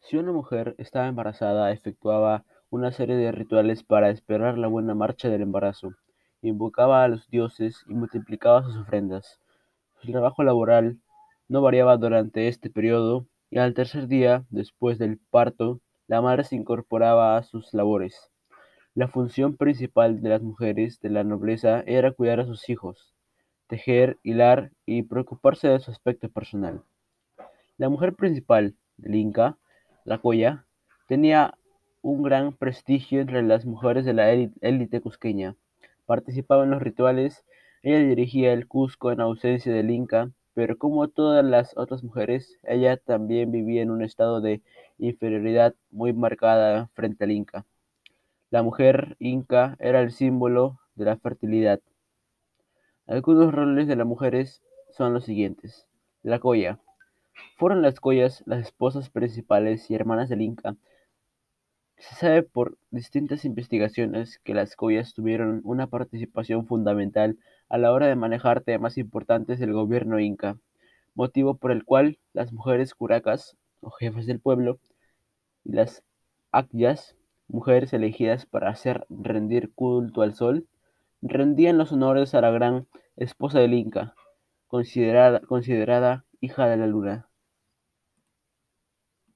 Si una mujer estaba embarazada, efectuaba una serie de rituales para esperar la buena marcha del embarazo, invocaba a los dioses y multiplicaba sus ofrendas. Su trabajo laboral no variaba durante este periodo y al tercer día, después del parto, la madre se incorporaba a sus labores. La función principal de las mujeres de la nobleza era cuidar a sus hijos, tejer, hilar y preocuparse de su aspecto personal. La mujer principal del Inca, la Coya, tenía un gran prestigio entre las mujeres de la élite cusqueña. Participaba en los rituales, ella dirigía el Cusco en ausencia del Inca, pero como todas las otras mujeres, ella también vivía en un estado de inferioridad muy marcada frente al Inca. La mujer inca era el símbolo de la fertilidad. Algunos roles de las mujeres son los siguientes. La Coya. Fueron las Coyas las esposas principales y hermanas del Inca. Se sabe por distintas investigaciones que las Coyas tuvieron una participación fundamental a la hora de manejar temas importantes del gobierno inca, motivo por el cual las mujeres curacas, o jefes del pueblo, y las acyas, mujeres elegidas para hacer rendir culto al sol, rendían los honores a la gran esposa del Inca, considerada, considerada hija de la luna.